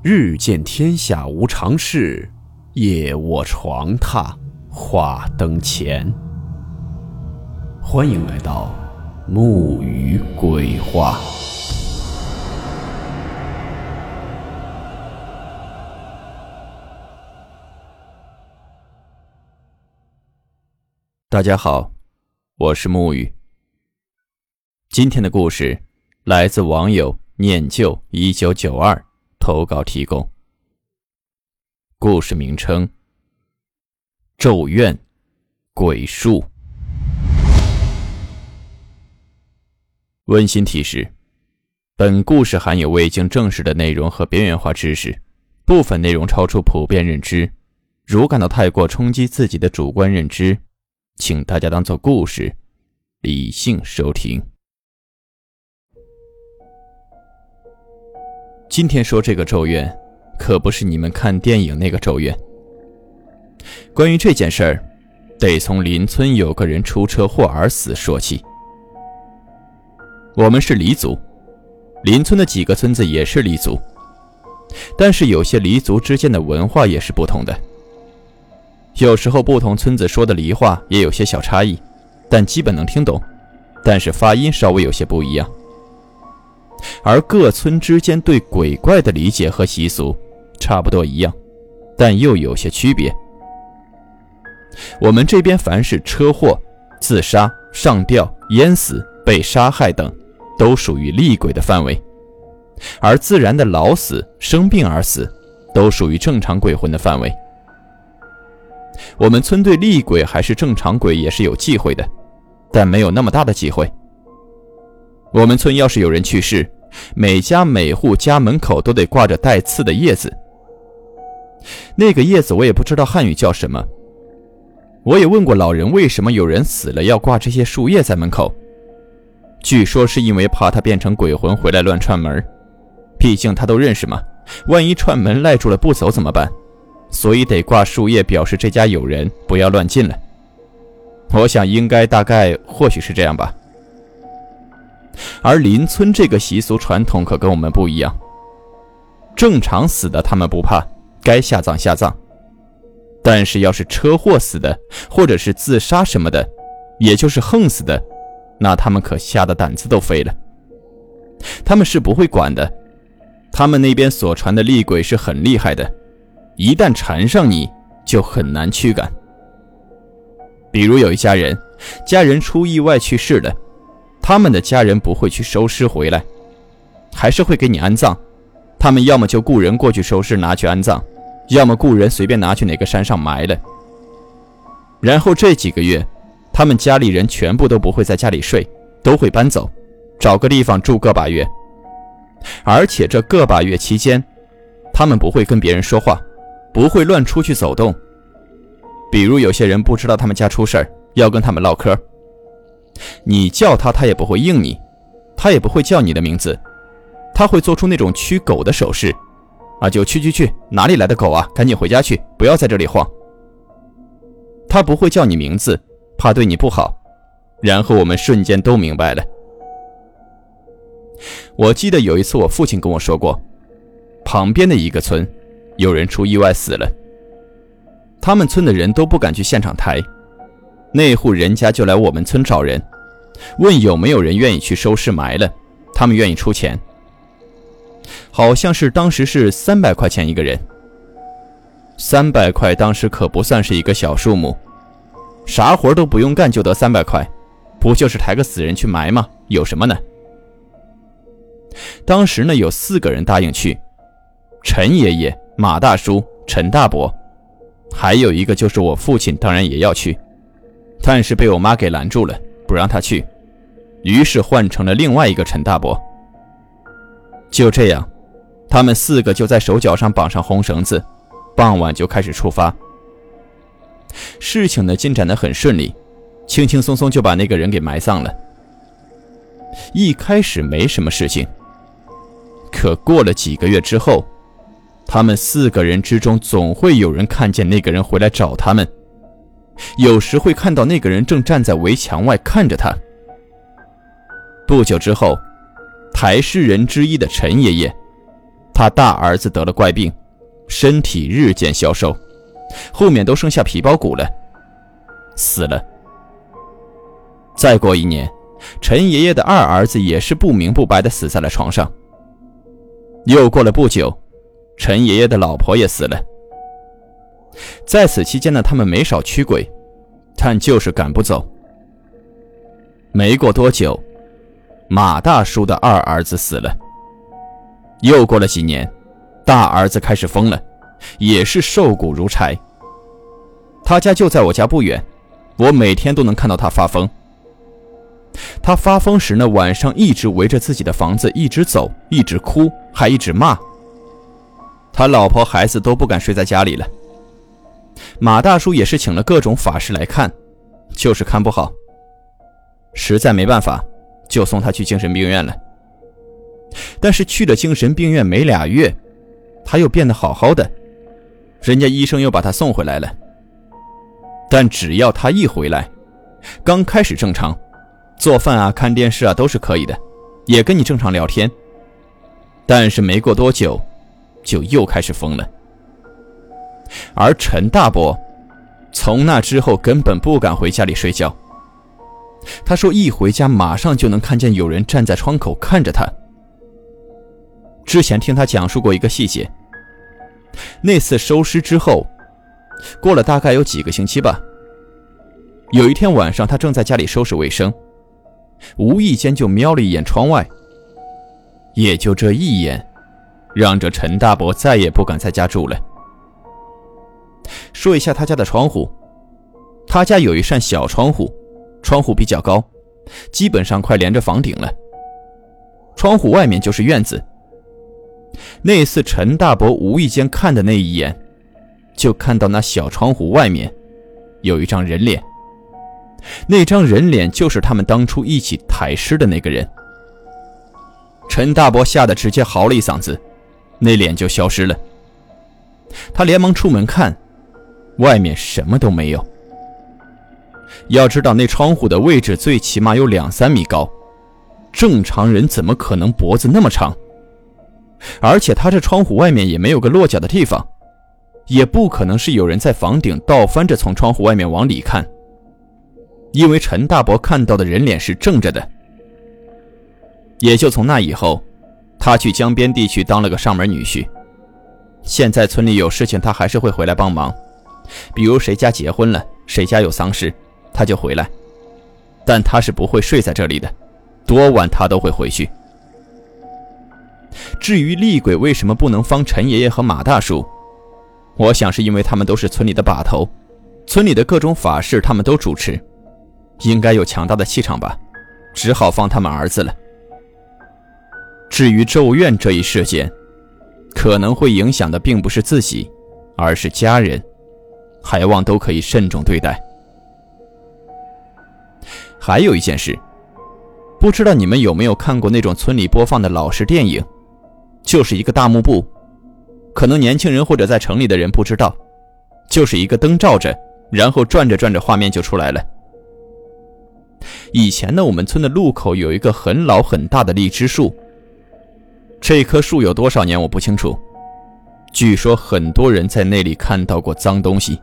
日见天下无常事，夜卧床榻话灯前。欢迎来到木鱼鬼话。大家好，我是木鱼。今天的故事来自网友念旧一九九二。投稿提供。故事名称：咒怨、鬼术。温馨提示：本故事含有未经证实的内容和边缘化知识，部分内容超出普遍认知。如感到太过冲击自己的主观认知，请大家当做故事，理性收听。今天说这个咒怨，可不是你们看电影那个咒怨。关于这件事儿，得从邻村有个人出车祸而死说起。我们是黎族，邻村的几个村子也是黎族，但是有些黎族之间的文化也是不同的。有时候不同村子说的黎话也有些小差异，但基本能听懂，但是发音稍微有些不一样。而各村之间对鬼怪的理解和习俗差不多一样，但又有些区别。我们这边凡是车祸、自杀、上吊、淹死、被杀害等，都属于厉鬼的范围；而自然的老死、生病而死，都属于正常鬼魂的范围。我们村对厉鬼还是正常鬼也是有忌讳的，但没有那么大的忌讳。我们村要是有人去世，每家每户家门口都得挂着带刺的叶子。那个叶子我也不知道汉语叫什么。我也问过老人，为什么有人死了要挂这些树叶在门口？据说是因为怕他变成鬼魂回来乱串门，毕竟他都认识嘛，万一串门赖住了不走怎么办？所以得挂树叶表示这家有人，不要乱进来。我想应该大概或许是这样吧。而邻村这个习俗传统可跟我们不一样。正常死的他们不怕，该下葬下葬；但是要是车祸死的，或者是自杀什么的，也就是横死的，那他们可吓得胆子都飞了。他们是不会管的。他们那边所传的厉鬼是很厉害的，一旦缠上你就很难驱赶。比如有一家人，家人出意外去世了。他们的家人不会去收尸回来，还是会给你安葬。他们要么就雇人过去收尸拿去安葬，要么雇人随便拿去哪个山上埋了。然后这几个月，他们家里人全部都不会在家里睡，都会搬走，找个地方住个把月。而且这个把月期间，他们不会跟别人说话，不会乱出去走动。比如有些人不知道他们家出事儿，要跟他们唠嗑。你叫他，他也不会应你；他也不会叫你的名字，他会做出那种驱狗的手势，啊，就去去去，哪里来的狗啊？赶紧回家去，不要在这里晃。他不会叫你名字，怕对你不好。然后我们瞬间都明白了。我记得有一次，我父亲跟我说过，旁边的一个村，有人出意外死了，他们村的人都不敢去现场抬。那户人家就来我们村找人，问有没有人愿意去收尸埋了，他们愿意出钱。好像是当时是三百块钱一个人，三百块当时可不算是一个小数目，啥活都不用干就得三百块，不就是抬个死人去埋吗？有什么呢？当时呢有四个人答应去，陈爷爷、马大叔、陈大伯，还有一个就是我父亲，当然也要去。但是被我妈给拦住了，不让他去，于是换成了另外一个陈大伯。就这样，他们四个就在手脚上绑上红绳子，傍晚就开始出发。事情呢进展的很顺利，轻轻松松就把那个人给埋葬了。一开始没什么事情，可过了几个月之后，他们四个人之中总会有人看见那个人回来找他们。有时会看到那个人正站在围墙外看着他。不久之后，抬尸人之一的陈爷爷，他大儿子得了怪病，身体日渐消瘦，后面都剩下皮包骨了，死了。再过一年，陈爷爷的二儿子也是不明不白的死在了床上。又过了不久，陈爷爷的老婆也死了。在此期间呢，他们没少驱鬼，但就是赶不走。没过多久，马大叔的二儿子死了。又过了几年，大儿子开始疯了，也是瘦骨如柴。他家就在我家不远，我每天都能看到他发疯。他发疯时呢，晚上一直围着自己的房子一直走，一直哭，还一直骂。他老婆孩子都不敢睡在家里了。马大叔也是请了各种法师来看，就是看不好。实在没办法，就送他去精神病院了。但是去了精神病院没俩月，他又变得好好的，人家医生又把他送回来了。但只要他一回来，刚开始正常。做饭啊，看电视啊，都是可以的，也跟你正常聊天。但是没过多久，就又开始疯了。而陈大伯，从那之后根本不敢回家里睡觉。他说一回家马上就能看见有人站在窗口看着他。之前听他讲述过一个细节，那次收尸之后，过了大概有几个星期吧。有一天晚上，他正在家里收拾卫生。无意间就瞄了一眼窗外，也就这一眼，让这陈大伯再也不敢在家住了。说一下他家的窗户，他家有一扇小窗户，窗户比较高，基本上快连着房顶了。窗户外面就是院子。那次陈大伯无意间看的那一眼，就看到那小窗户外面有一张人脸。那张人脸就是他们当初一起抬尸的那个人。陈大伯吓得直接嚎了一嗓子，那脸就消失了。他连忙出门看，外面什么都没有。要知道那窗户的位置最起码有两三米高，正常人怎么可能脖子那么长？而且他这窗户外面也没有个落脚的地方，也不可能是有人在房顶倒翻着从窗户外面往里看。因为陈大伯看到的人脸是正着的，也就从那以后，他去江边地区当了个上门女婿。现在村里有事情，他还是会回来帮忙，比如谁家结婚了，谁家有丧事，他就回来。但他是不会睡在这里的，多晚他都会回去。至于厉鬼为什么不能放陈爷爷和马大叔，我想是因为他们都是村里的把头，村里的各种法事他们都主持。应该有强大的气场吧，只好放他们儿子了。至于咒怨这一事件，可能会影响的并不是自己，而是家人，还望都可以慎重对待。还有一件事，不知道你们有没有看过那种村里播放的老式电影，就是一个大幕布，可能年轻人或者在城里的人不知道，就是一个灯照着，然后转着转着画面就出来了。以前呢，我们村的路口有一个很老很大的荔枝树。这棵树有多少年我不清楚，据说很多人在那里看到过脏东西。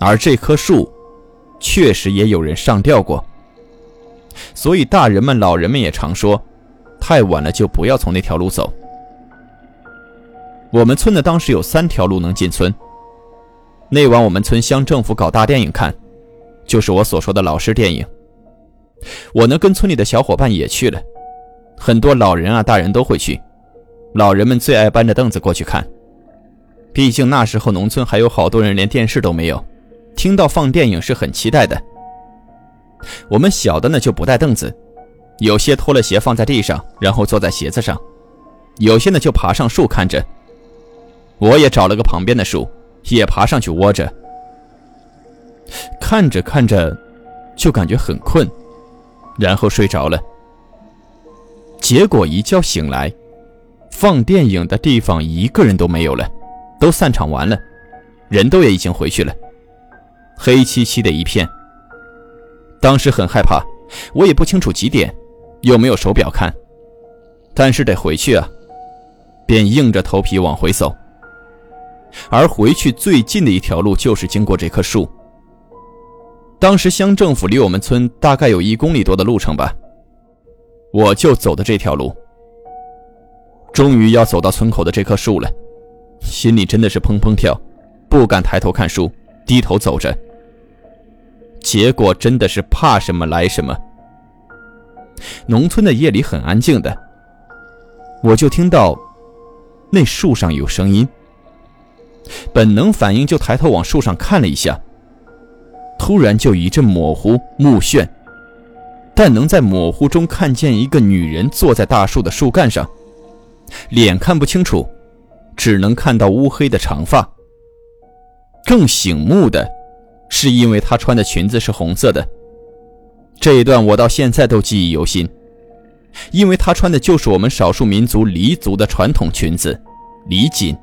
而这棵树，确实也有人上吊过。所以大人们、老人们也常说，太晚了就不要从那条路走。我们村的，当时有三条路能进村。那晚我们村乡政府搞大电影看。就是我所说的老式电影。我呢跟村里的小伙伴也去了，很多老人啊大人都会去，老人们最爱搬着凳子过去看。毕竟那时候农村还有好多人连电视都没有，听到放电影是很期待的。我们小的呢就不带凳子，有些脱了鞋放在地上，然后坐在鞋子上，有些呢就爬上树看着。我也找了个旁边的树，也爬上去窝着。看着看着，就感觉很困，然后睡着了。结果一觉醒来，放电影的地方一个人都没有了，都散场完了，人都也已经回去了，黑漆漆的一片。当时很害怕，我也不清楚几点，又没有手表看，但是得回去啊。便硬着头皮往回走。而回去最近的一条路就是经过这棵树。当时乡政府离我们村大概有一公里多的路程吧，我就走的这条路。终于要走到村口的这棵树了，心里真的是砰砰跳，不敢抬头看树，低头走着。结果真的是怕什么来什么。农村的夜里很安静的，我就听到那树上有声音。本能反应就抬头往树上看了一下，突然就一阵模糊目眩，但能在模糊中看见一个女人坐在大树的树干上，脸看不清楚，只能看到乌黑的长发。更醒目的，是因为她穿的裙子是红色的，这一段我到现在都记忆犹新，因为她穿的就是我们少数民族黎族的传统裙子，黎锦。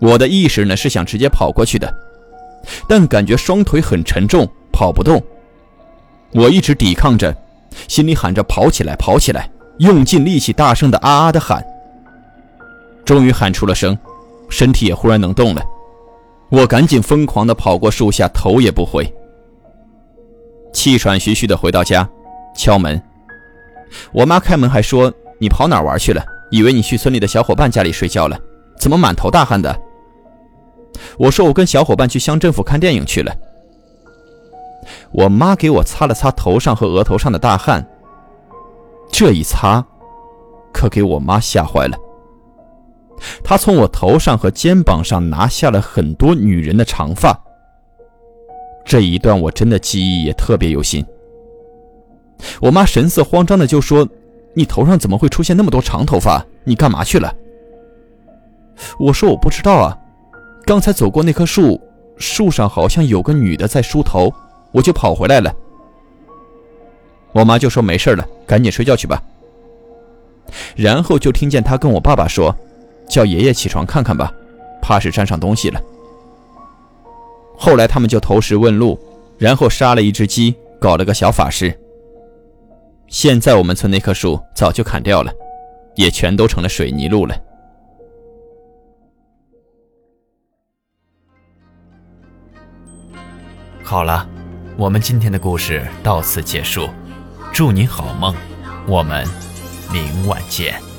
我的意识呢是想直接跑过去的，但感觉双腿很沉重，跑不动。我一直抵抗着，心里喊着“跑起来，跑起来”，用尽力气，大声的啊啊的喊。终于喊出了声，身体也忽然能动了。我赶紧疯狂的跑过树下，头也不回，气喘吁吁的回到家，敲门。我妈开门还说：“你跑哪玩去了？以为你去村里的小伙伴家里睡觉了，怎么满头大汗的？”我说我跟小伙伴去乡政府看电影去了。我妈给我擦了擦头上和额头上的大汗，这一擦，可给我妈吓坏了。他从我头上和肩膀上拿下了很多女人的长发。这一段我真的记忆也特别犹新。我妈神色慌张的就说：“你头上怎么会出现那么多长头发？你干嘛去了？”我说：“我不知道啊。”刚才走过那棵树，树上好像有个女的在梳头，我就跑回来了。我妈就说没事了，赶紧睡觉去吧。然后就听见她跟我爸爸说：“叫爷爷起床看看吧，怕是沾上东西了。”后来他们就投石问路，然后杀了一只鸡，搞了个小法师。现在我们村那棵树早就砍掉了，也全都成了水泥路了。好了，我们今天的故事到此结束，祝你好梦，我们明晚见。